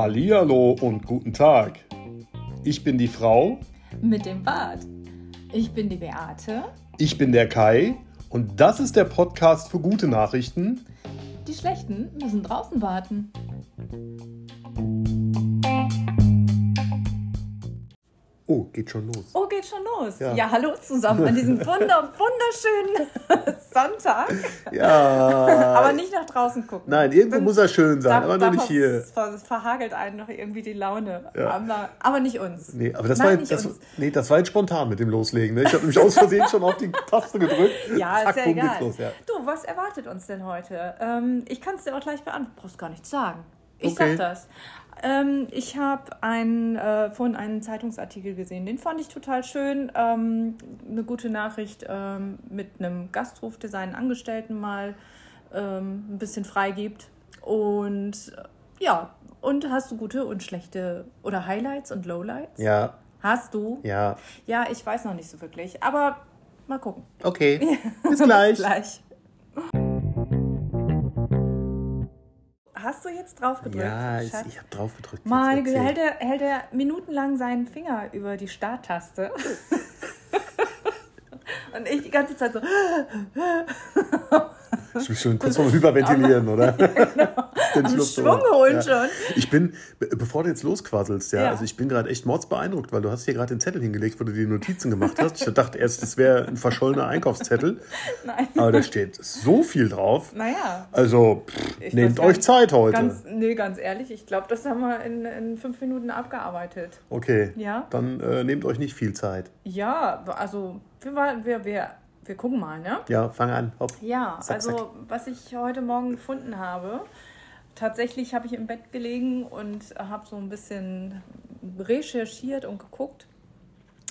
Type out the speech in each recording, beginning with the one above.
Hallihallo und guten Tag. Ich bin die Frau. Mit dem Bart. Ich bin die Beate. Ich bin der Kai. Und das ist der Podcast für gute Nachrichten. Die schlechten müssen draußen warten. Oh, geht schon los. Oh, geht schon los. Ja. Ja, hallo zusammen an diesem wunder, wunderschönen Sonntag. Ja. Aber nicht nach draußen gucken. Nein, irgendwo Dann- muss er schön sein, da- aber nur nicht hier. ver- verhagelt einen noch irgendwie die Laune. Ja. Aber, aber nicht uns. Nee, aber das, Nein, war, nicht das, uns. nee, das war jetzt spontan mit dem Loslegen. Ne? Ich habe nämlich aus Versehen schon auf die Taste gedrückt. Ja, Zack, ist ja egal. los. Ja. Du, was erwartet uns denn heute? Ähm, ich kann es dir auch gleich beantworten. Du brauchst gar nichts sagen. Ich Okay. sag das. Ähm, ich habe ein, äh, vorhin einen Zeitungsartikel gesehen, den fand ich total schön. Ähm, eine gute Nachricht ähm, mit einem Gasthof, der seinen Angestellten mal ähm, ein bisschen freigibt. Und äh, ja, und hast du gute und schlechte oder Highlights und Lowlights? ja, Hast du? ja. Ja, ich weiß noch nicht so wirklich, aber mal gucken. Okay. Bis gleich. Bis gleich. Hast du jetzt drauf gedrückt? Ja, ich, Schatz? ich habe drauf gedrückt. Meine Jetzt Güte, erzähl. hält er, hält er minutenlang seinen Finger über die Starttaste. Und ich die ganze Zeit so. Ich bin schon kurz vorm Hyperventilieren, oder? Den Am Schluck Schwung holen schon. Ich bin, be- bevor du jetzt losquasselst, ja, Ja. also ich bin gerade echt mordsbeeindruckt, weil du hast hier gerade den Zettel hingelegt, wo du die Notizen gemacht hast. Ich dachte erst, das wäre ein verschollener Einkaufszettel, Nein. aber da steht so viel drauf. Naja. Also, pff, nehmt euch ganz- Zeit heute. Ganz, nee, ganz ehrlich, ich glaube, das haben wir in, in fünf Minuten abgearbeitet. okay, Ja. dann äh, nehmt euch nicht viel Zeit. Ja, also wir, wir, wir, wir gucken mal, ne? Ja, fang an. Hopp. Ja, Zack, also zack. was ich heute Morgen gefunden habe, tatsächlich habe ich im Bett gelegen und habe so ein bisschen recherchiert und geguckt.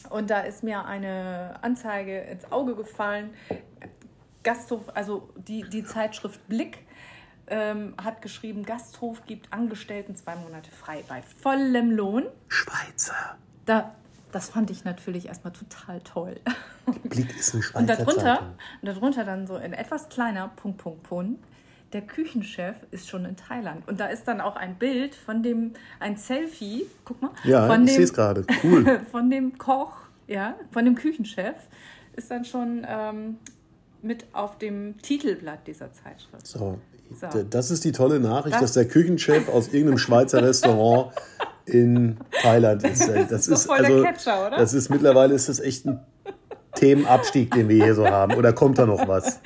Und da ist mir eine Anzeige ins Auge gefallen. Gasthof, also die, die Zeitschrift Blick ähm, hat geschrieben, Gasthof gibt Angestellten zwei Monate frei bei vollem Lohn. Schweizer. Da, das fand ich natürlich erstmal total toll. Blick ist eine Schweizer Und darunter, Zeitung. und darunter dann so in etwas kleiner Punkt, Punkt, Punkt. Der Küchenchef ist schon in Thailand. Und da ist dann auch ein Bild von dem, ein Selfie, guck mal, Ja, von, ich sehe es gerade. Cool. von dem Koch, ja, von dem Küchenchef, ist dann schon ähm, mit auf dem Titelblatt dieser Zeitschrift. So. So. Das ist die tolle Nachricht, Das- dass der Küchenchef aus irgendeinem Schweizer Restaurant in Thailand ist. Das, ist doch voll der Catcher, oder? Das ist mittlerweile ist das echt ein Themenabstieg, den wir hier so haben. Oder kommt da noch was?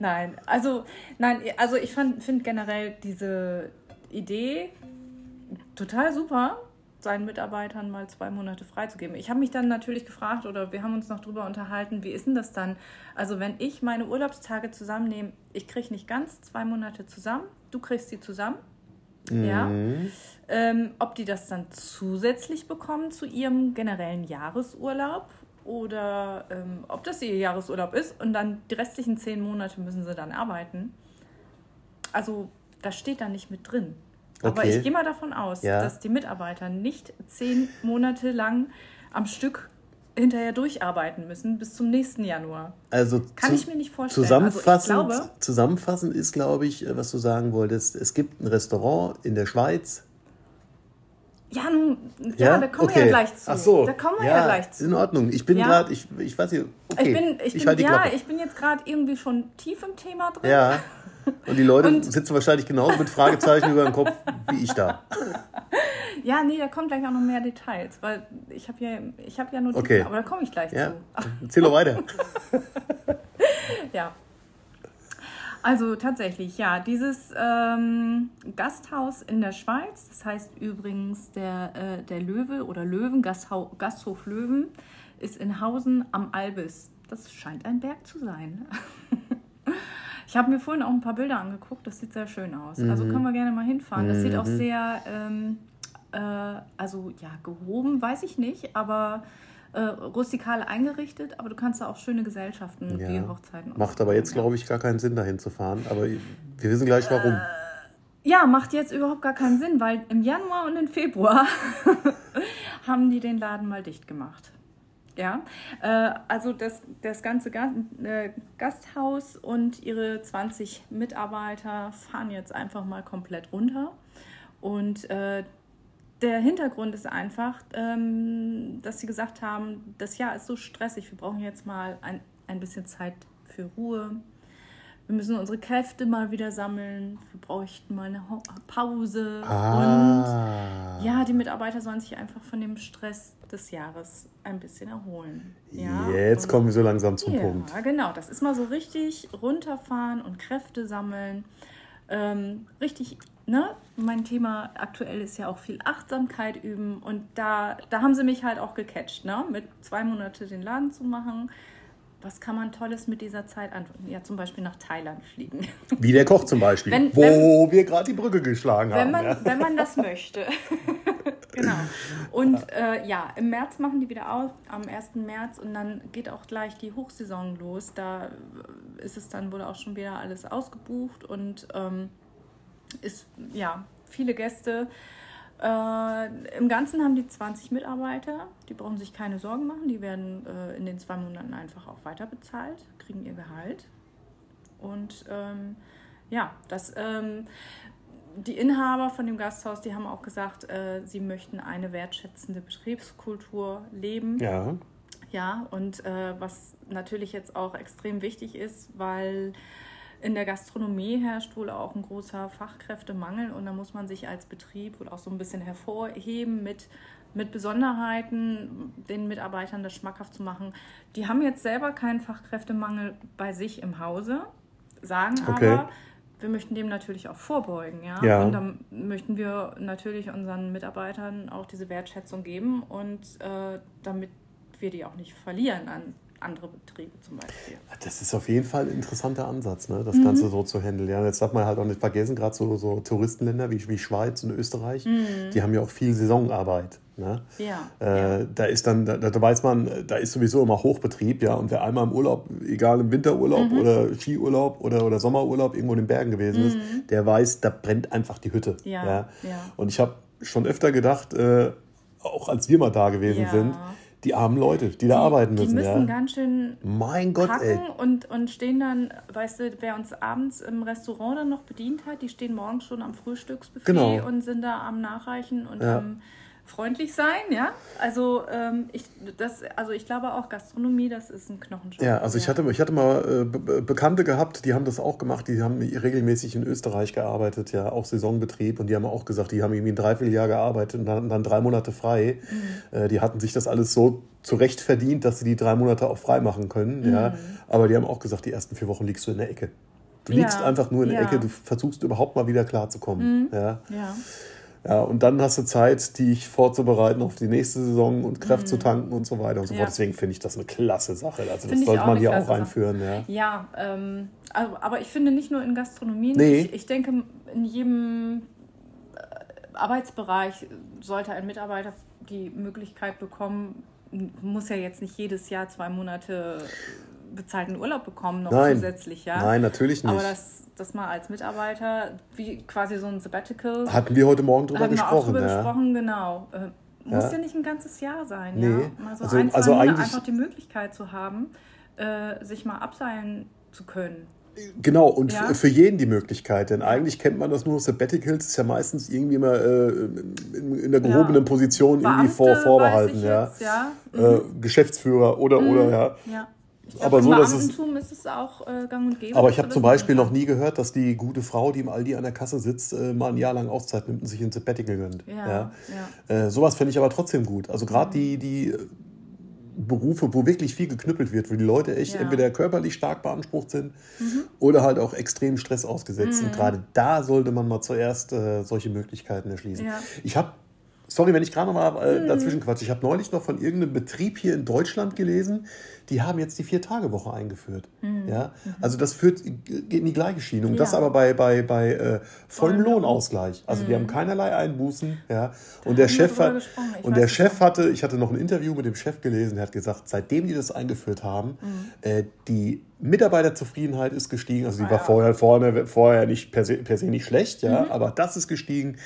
Nein, also, nein, also ich finde generell diese Idee total super, seinen Mitarbeitern mal zwei Monate freizugeben. Ich habe mich dann natürlich gefragt oder wir haben uns noch drüber unterhalten, wie ist denn das dann? Also wenn ich meine Urlaubstage zusammennehme, ich kriege nicht ganz zwei Monate zusammen, du kriegst sie zusammen. Ja. Ähm, ob die das dann zusätzlich bekommen zu ihrem generellen Jahresurlaub oder ähm, ob das ihr Jahresurlaub ist und dann die restlichen zehn Monate müssen sie dann arbeiten. Also das steht da nicht mit drin. Aber Okay. ich gehe mal davon aus, Ja. dass die Mitarbeiter nicht zehn Monate lang am Stück hinterher durcharbeiten müssen bis zum nächsten Januar. Also Kann zu- ich mir nicht vorstellen. Also Zusammenfassend, glaube- zusammenfassend ist, glaube ich, äh, was du sagen wolltest. Es gibt ein Restaurant in der Schweiz. Ja, nun, ja, da kommen wir ja gleich zu. Ach so. Da kommen wir ja, gleich zu. In Ordnung. Ich bin Ja. gerade, ich, ich weiß nicht, okay. Ich bin, ich bin, halte die ja, Klappe. ich bin jetzt gerade irgendwie schon tief im Thema drin. Ja. Und die Leute Und- sitzen wahrscheinlich genauso mit Fragezeichen über dem Kopf wie ich da. Ja, nee, da kommen gleich auch noch mehr Details, weil ich habe ja, ich habe ja Notizen, Okay. aber da komme ich gleich Ja. zu. Erzähl doch weiter. ja. Also tatsächlich, ja, dieses ähm, Gasthaus in der Schweiz, das heißt übrigens der, äh, der Löwe oder Löwen, Gasthau Gasthof Löwen, ist in Hausen am Albis. Das scheint ein Berg zu sein. Ich habe mir vorhin auch ein paar Bilder angeguckt, das sieht sehr schön aus. Also können wir gerne mal hinfahren. Das sieht auch sehr, ähm, äh, also ja, gehoben, weiß ich nicht, aber äh, rustikal eingerichtet. Aber du kannst da auch schöne Gesellschaften wie Ja. Hochzeiten. und Macht aber jetzt, glaube ich, gar keinen Sinn, dahin zu fahren. Aber wir wissen gleich warum. Ja, macht jetzt überhaupt gar keinen Sinn, weil im Januar und im Februar haben die den Laden mal dicht gemacht. Ja, äh, also das, das ganze Ga äh, Gasthaus und ihre 20 Mitarbeiter fahren jetzt einfach mal komplett runter. Und äh, der Hintergrund ist einfach, ähm, dass sie gesagt haben, das Jahr ist so stressig, wir brauchen jetzt mal ein, ein bisschen Zeit für Ruhe. Wir müssen unsere Kräfte mal wieder sammeln. Wir bräuchten mal eine Pause. Ah. Und ja, die Mitarbeiter sollen sich einfach von dem Stress des Jahres ein bisschen erholen. Ja, Jetzt kommen wir so langsam zum ja, Punkt. Ja, genau. Das ist mal so richtig runterfahren und Kräfte sammeln. Ähm, richtig ne, mein Thema aktuell ist ja auch viel Achtsamkeit üben und da, da haben sie mich halt auch gecatcht, ne, mit zwei Monate den Laden zu machen. Was kann man Tolles mit dieser Zeit antworten? Ja, zum Beispiel nach Thailand fliegen. Wie der Koch zum Beispiel, wenn, wo wenn, wir gerade die Brücke geschlagen wenn haben. Man, ja. Wenn man das möchte. genau. Und äh, ja, im März machen die wieder auf, am 1. März und dann geht auch gleich die Hochsaison los. Da ist es dann wohl auch schon wieder alles ausgebucht und ähm, ist ja viele Gäste. Äh, Im Ganzen haben die 20 Mitarbeiter. Die brauchen sich keine Sorgen machen. Die werden äh, in den zwei Monaten einfach auch weiter bezahlt, kriegen ihr Gehalt. Und ähm, ja, das, ähm, die Inhaber von dem Gasthaus, die haben auch gesagt, äh, sie möchten eine wertschätzende Betriebskultur leben. Ja. Ja, und äh, was natürlich jetzt auch extrem wichtig ist, weil in der Gastronomie herrscht wohl auch ein großer Fachkräftemangel und da muss man sich als Betrieb wohl auch so ein bisschen hervorheben mit, mit Besonderheiten, den Mitarbeitern das schmackhaft zu machen. Die haben jetzt selber keinen Fachkräftemangel bei sich im Hause, sagen okay. aber, wir möchten dem natürlich auch vorbeugen. Ja? ja? Und dann möchten wir natürlich unseren Mitarbeitern auch diese Wertschätzung geben und äh, damit wir die auch nicht verlieren an andere Betriebe zum Beispiel. Das ist auf jeden Fall ein interessanter Ansatz, ne? das mhm. Ganze so zu handeln. Ja, jetzt darf man halt auch nicht vergessen, gerade so, so Touristenländer wie, wie Schweiz und Österreich, mhm. die haben ja auch viel Saisonarbeit. Ne? Ja, äh, ja. Da ist dann, da, da, weiß man, da ist sowieso immer Hochbetrieb, ja. Und wer einmal im Urlaub, egal im Winterurlaub mhm. oder Skiurlaub oder, oder Sommerurlaub irgendwo in den Bergen gewesen ist, mhm. der weiß, da brennt einfach die Hütte. Ja, ja. Und ich habe schon öfter gedacht, äh, auch als wir mal da gewesen sind, die armen Leute, die, die da arbeiten müssen. Die müssen ja. ganz schön mein Gott, packen Und, und stehen dann, weißt du, wer uns abends im Restaurant dann noch bedient hat, die stehen morgens schon am Frühstücksbuffet genau. und sind da am Nachreichen und ja. am freundlich sein, ja. Also ähm, ich, das, also ich glaube auch Gastronomie, das ist ein Knochenjob. Ja, also ich hatte, ich hatte mal äh, Be Bekannte gehabt, die haben das auch gemacht, die haben regelmäßig in Österreich gearbeitet, ja, auch Saisonbetrieb und die haben auch gesagt, die haben irgendwie ein Dreivierteljahr gearbeitet und dann, dann drei Monate frei. Mhm. Äh, die hatten sich das alles so zurecht verdient, dass sie die drei Monate auch frei machen können, mhm. ja. Aber die haben auch gesagt, die ersten vier Wochen liegst du in der Ecke. Du liegst ja, einfach nur in der. Ecke, du versuchst überhaupt mal wieder klarzukommen. Mhm. Ja. ja. Ja, und dann hast du Zeit, dich vorzubereiten auf die nächste Saison und Kraft mhm. zu tanken und so weiter und so fort. Deswegen finde ich das eine klasse Sache. Also das sollte man hier auch einführen. Ja, ja ähm, aber ich finde nicht nur in Gastronomie. Nee. Ich, ich denke, in jedem äh, Arbeitsbereich sollte ein Mitarbeiter die Möglichkeit bekommen, muss ja jetzt nicht jedes Jahr zwei Monate bezahlten Urlaub bekommen, noch Nein. zusätzlich, ja. Nein, natürlich nicht. Aber das, das mal als Mitarbeiter, wie quasi so ein Sabbatical. Hatten wir heute Morgen drüber hatten gesprochen. Wir auch drüber ja. gesprochen, genau. Äh, muss ja. ja nicht ein ganzes Jahr sein, nee. ja. Mal so also, ein, zwei also Monate einfach die Möglichkeit zu haben, äh, sich mal abseilen zu können. Genau, und ja. für jeden die Möglichkeit, denn eigentlich kennt man das nur, Sabbaticals ist ja meistens irgendwie immer äh, in, in der gehobenen. Position Beamte, irgendwie vor, vorbehalten. Ja. Jetzt, ja. Mhm. Äh, Geschäftsführer oder, mhm. oder, ja. Ja. Aber so, dass es, ist es auch äh, gang und gäbe. Aber ich habe zum Beispiel noch nie gehört, dass die gute Frau, die im Aldi an der Kasse sitzt, äh, mal ein Jahr lang Auszeit nimmt und sich ein Sabbatical gönnt. Ja, ja. Äh, sowas finde ich aber trotzdem gut. Also gerade mhm. die, die Berufe, wo wirklich viel geknüppelt wird, wo die Leute echt ja. entweder körperlich stark beansprucht sind mhm. oder halt auch extrem Stress ausgesetzt. Mhm. Und gerade da sollte man mal zuerst äh, solche Möglichkeiten erschließen. Ja. Ich habe Sorry, wenn ich gerade mal äh, mhm. dazwischen quatsche. Ich habe neulich noch von irgendeinem Betrieb hier in Deutschland gelesen, die haben jetzt die Vier-Tage-Woche eingeführt. Mhm. Ja? Mhm. Also das führt, geht in die gleiche Schiene. Und ja. das aber bei, bei, bei äh, vollem Lohnausgleich. Also die haben mhm. keinerlei Einbußen. Ja? Und der Chef hat, und der Chef hatte, ich hatte noch ein Interview mit dem Chef gelesen, der hat gesagt, seitdem die das eingeführt haben, mhm. äh, die Mitarbeiterzufriedenheit ist gestiegen. Also die Ah, war ja. vorher, vorne, vorher nicht per se, per se nicht schlecht, ja, Mhm. aber das ist gestiegen.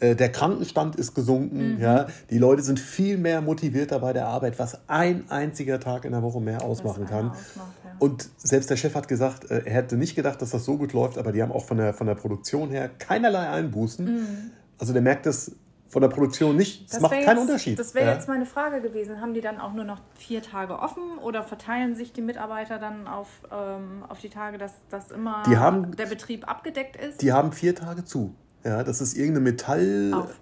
Äh, Der Krankenstand ist Mhm. gesunken, ja. Die Leute sind viel mehr motivierter bei der Arbeit, was ein einziger Tag in der Woche mehr ausmachen kann. ausmacht, ja. Und selbst der Chef hat gesagt, äh, er hätte nicht gedacht, dass das so gut läuft, aber die haben auch von der, von der Produktion her keinerlei Einbußen. Also der merkt das von der Produktion nicht. Das, macht wär keinen jetzt, Unterschied. Das wäre ja. jetzt meine Frage gewesen. Haben die dann auch nur noch vier Tage offen oder verteilen sich die Mitarbeiter dann auf, ähm, auf die Tage, dass, dass immer haben- der Betrieb abgedeckt ist? Die haben vier Tage zu. Ja, das ist irgendeine Metall. auf.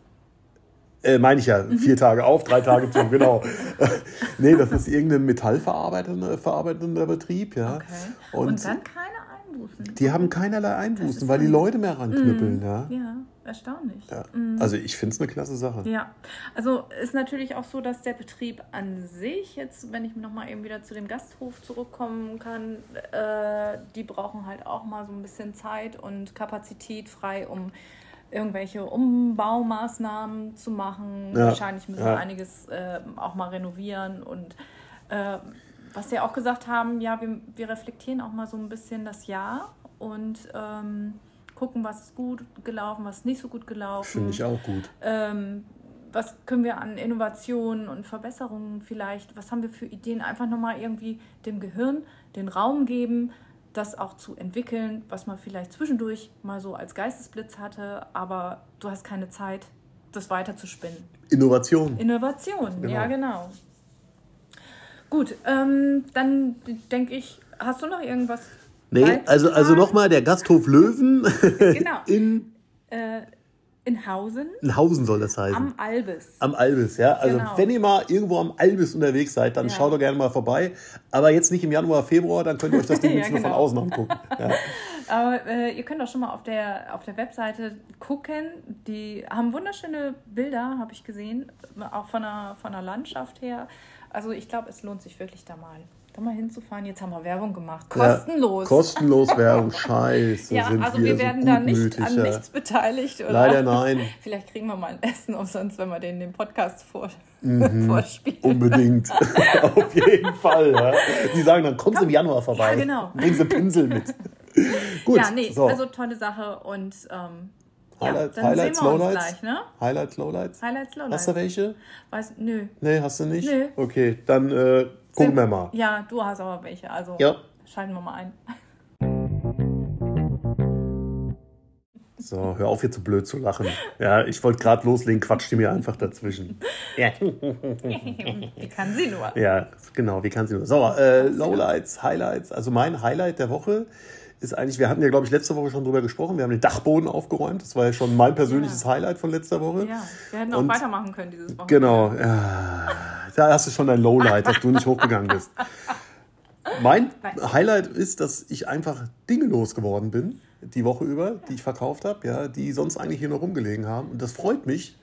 Äh, meine ich ja, Mhm. vier Tage auf, drei Tage zu, genau. nee, das ist irgendein metallverarbeitender verarbeitender Betrieb, ja. Okay. Und, Und, dann keine Einbußen. die haben keinerlei Einbußen, weil die Leute mehr ranknüppeln, ja. Ja, erstaunlich. ja. Also ich finde es eine klasse Sache. Ja, also ist natürlich auch so, dass der Betrieb an sich, jetzt wenn ich nochmal eben wieder zu dem Gasthof zurückkommen kann, äh, die brauchen halt auch mal so ein bisschen Zeit und Kapazität frei, um irgendwelche Umbaumaßnahmen zu machen. Ja, Wahrscheinlich müssen ja. wir einiges äh, auch mal renovieren und äh, was sie auch gesagt haben, ja, wir, wir reflektieren auch mal so ein bisschen das Jahr und ähm, gucken, was ist gut gelaufen, was ist nicht so gut gelaufen Finde ich auch gut. ähm, was können wir an Innovationen und Verbesserungen vielleicht, was haben wir für Ideen, einfach nochmal irgendwie dem Gehirn den Raum geben, das auch zu entwickeln, was man vielleicht zwischendurch mal so als Geistesblitz hatte, aber du hast keine Zeit, das weiter zu spinnen. Innovation. Innovation, Genau. ja genau. Gut, ähm, dann denke ich, hast du noch irgendwas? Nee, also, also nochmal der Gasthof Löwen Genau. in, Äh, in Hausen in Hausen soll das heißen. am Albis. Am Albis, ja. Also Genau. wenn ihr mal irgendwo am Albis unterwegs seid, dann Ja. schaut doch gerne mal vorbei. Aber jetzt nicht im Januar, Februar, dann könnt ihr euch das Ding Ja, nämlich nur von genau. außen angucken. Ja. Aber äh, ihr könnt auch schon mal auf der, auf der Webseite gucken. Die haben wunderschöne Bilder, habe ich gesehen, auch von der, von der Landschaft her. Also ich glaube, es lohnt sich wirklich da mal, da mal hinzufahren. Jetzt haben wir Werbung gemacht. Kostenlos. Ja, kostenlos Werbung, scheiße. ja, sind also wir wir so werden da nicht an nichts beteiligt. Oder? Leider nein. Vielleicht kriegen wir mal ein Essen umsonst, wenn wir denen den Podcast vor, Mhm. vorspielen. Unbedingt. Auf jeden Fall. Ja. Die sagen dann, kommst du im Januar vorbei. Ja, genau. Bringen sie Pinsel mit. Gut, ja, nee, so. also tolle Sache und ähm, ja, Highlights, dann Highlights sehen wir uns Lowlights? gleich, ne? Highlights, Lowlights? Highlights, Lowlights. Hast du welche? Weiß, nö. Nee, hast du nicht? Nö. Okay, dann äh, gucken wir mal. Ja, du hast aber welche, also Ja. schalten wir mal ein. So, hör auf, hier zu blöd zu lachen. Ja, ich wollte gerade loslegen, quatscht die mir einfach dazwischen. Ja, Wie kann sie nur? ja genau, wie kann sie nur. So, äh, Lowlights, Highlights. Also mein Highlight der Woche ist eigentlich, wir hatten ja, glaube ich, letzte Woche schon drüber gesprochen. Wir haben den Dachboden aufgeräumt. Das war ja schon mein persönliches Ja. Highlight von letzter Woche. Ja, wir hätten auch Und- weitermachen können dieses Wochenende. Genau, ja, da hast du schon dein Lowlight, dass du nicht hochgegangen bist. Mein Nein. Highlight ist, dass ich einfach Dinge losgeworden bin, die Woche über, die ich verkauft habe, ja, die sonst eigentlich hier noch rumgelegen haben. Und das freut mich,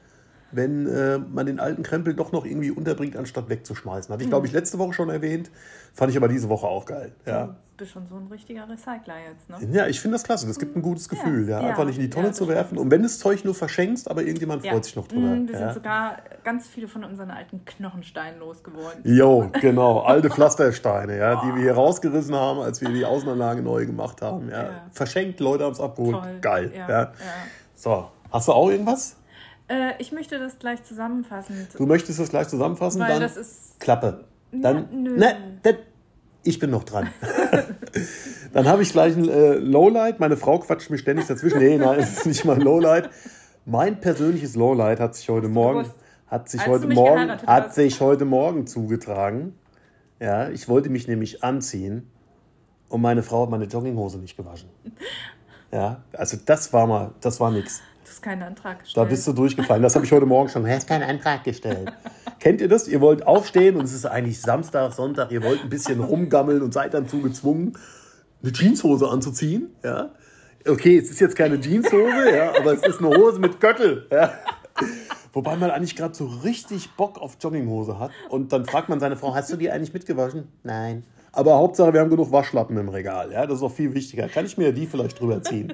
wenn äh, man den alten Krempel doch noch irgendwie unterbringt, anstatt wegzuschmeißen. Hatte ich, glaube ich, letzte Woche schon erwähnt. Fand ich aber diese Woche auch geil. Ja, Du bist schon so ein richtiger Recycler jetzt, ne? ja ich finde das klasse. Das gibt ein gutes Gefühl, ja, Ja. einfach nicht in die Tonne Ja, zu werfen. Und wenn das Zeug nur verschenkst, aber irgendjemand freut sich noch drüber. Mm, Wir sind sogar ganz viele von unseren alten Knochensteinen losgeworden. Jo, genau, alte Pflastersteine, ja, die wir hier rausgerissen haben, als wir die Außenanlage neu gemacht haben. Ja. Verschenkt, Leute haben es abgeholt. Toll. Geil. Ja. So, hast du auch irgendwas? Äh, ich möchte das gleich zusammenfassen. Du möchtest das gleich zusammenfassen? weil dann das ist. Klappe. Dann, nö. ne, das, ich bin noch dran. dann habe ich gleich ein äh, Lowlight. Meine Frau quatscht mir ständig dazwischen. Nee, nein, es ist nicht mal Lowlight. Mein persönliches Lowlight hat sich heute Morgen, gewusst. hat sich Als heute mich Morgen, hat hast. sich heute Morgen zugetragen. Ja, ich wollte mich nämlich anziehen und meine Frau hat meine Jogginghose nicht gewaschen. Ja, also das war mal, das war nix. Hast keinen Antrag Da gestellt. bist du durchgefallen. Das habe ich heute Morgen schon. Du hast keinen Antrag gestellt. Kennt ihr das? Ihr wollt aufstehen und es ist eigentlich Samstag, Sonntag. Ihr wollt ein bisschen rumgammeln und seid dazu gezwungen, eine Jeanshose anzuziehen. Ja? Okay, es ist jetzt keine Jeanshose, ja, aber es ist eine Hose mit Gürtel. Ja? Wobei man eigentlich gerade so richtig Bock auf Jogginghose hat. Und dann fragt man seine Frau, hast du die eigentlich mitgewaschen? Nein. Aber Hauptsache, wir haben genug Waschlappen im Regal. Ja? Das ist auch viel wichtiger. Kann ich mir die vielleicht drüber ziehen?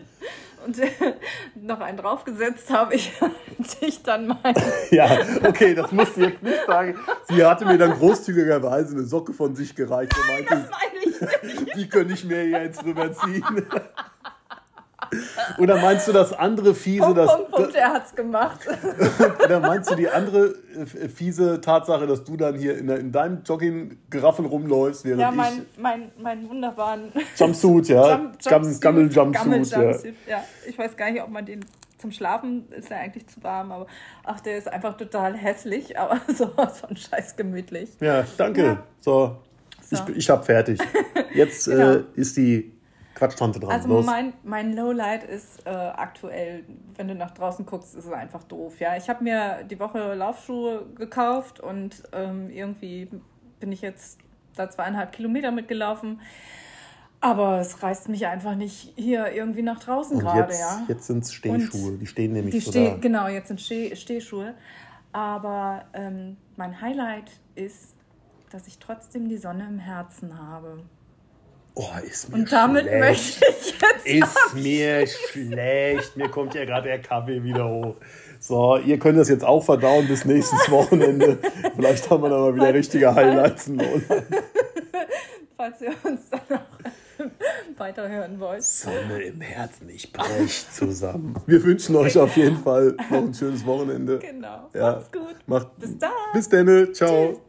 Und noch einen draufgesetzt habe ich, als ich dann mein. Ja, okay, das musst du jetzt nicht sagen. Sie hatte mir dann großzügigerweise eine Socke von sich gereicht und meinte, Meine ich Die könnte ich mir jetzt rüberziehen. Oder meinst du das andere fiese, Punkt, das, Punkt, Punkt, er hat's gemacht. oder meinst du die andere äh, fiese Tatsache, dass du dann hier in, in deinem Jogging-Geraffel rumläufst, während Ja, ich mein, mein, mein wunderbaren Jumpsuit, ja, Jump- Gam- Jumpsuit, Gammel-Jumpsuit, ja. Ja. Ich weiß gar nicht, ob man den zum Schlafen ist ja eigentlich zu warm, aber ach, der ist einfach total hässlich, aber sowas von scheiß gemütlich. Ja, danke. Ja. So, So. ich, ich hab fertig. Jetzt Genau. äh, ist die Quatschtante dran. Also Los. mein, mein Lowlight ist äh, aktuell, wenn du nach draußen guckst, ist es einfach doof. Ja, ich habe mir die Woche Laufschuhe gekauft und ähm, irgendwie bin ich jetzt da zweieinhalb Kilometer mitgelaufen. Aber es reißt mich einfach nicht hier irgendwie nach draußen Und gerade, jetzt, ja. jetzt sind es Stehschuhe. Die stehen nämlich Die so steh, da. genau, jetzt sind Steh, Stehschuhe. Aber ähm, mein Highlight ist, dass ich trotzdem die Sonne im Herzen habe. Oh, ist mir Und damit schlecht. möchte ich jetzt. Ist mir schlecht. Mir kommt ja gerade der Kaffee wieder hoch. So, ihr könnt das jetzt auch verdauen bis nächstes Wochenende. Vielleicht haben wir dann mal wieder richtige Highlights. im Monat. falls ihr uns dann noch weiterhören wollt. Sonne im Herzen, ich brech zusammen. Wir wünschen euch auf jeden Fall noch ein schönes Wochenende. Genau. Ja. Macht's gut. Macht, Bis dann. bis dann. Ciao. Tschüss.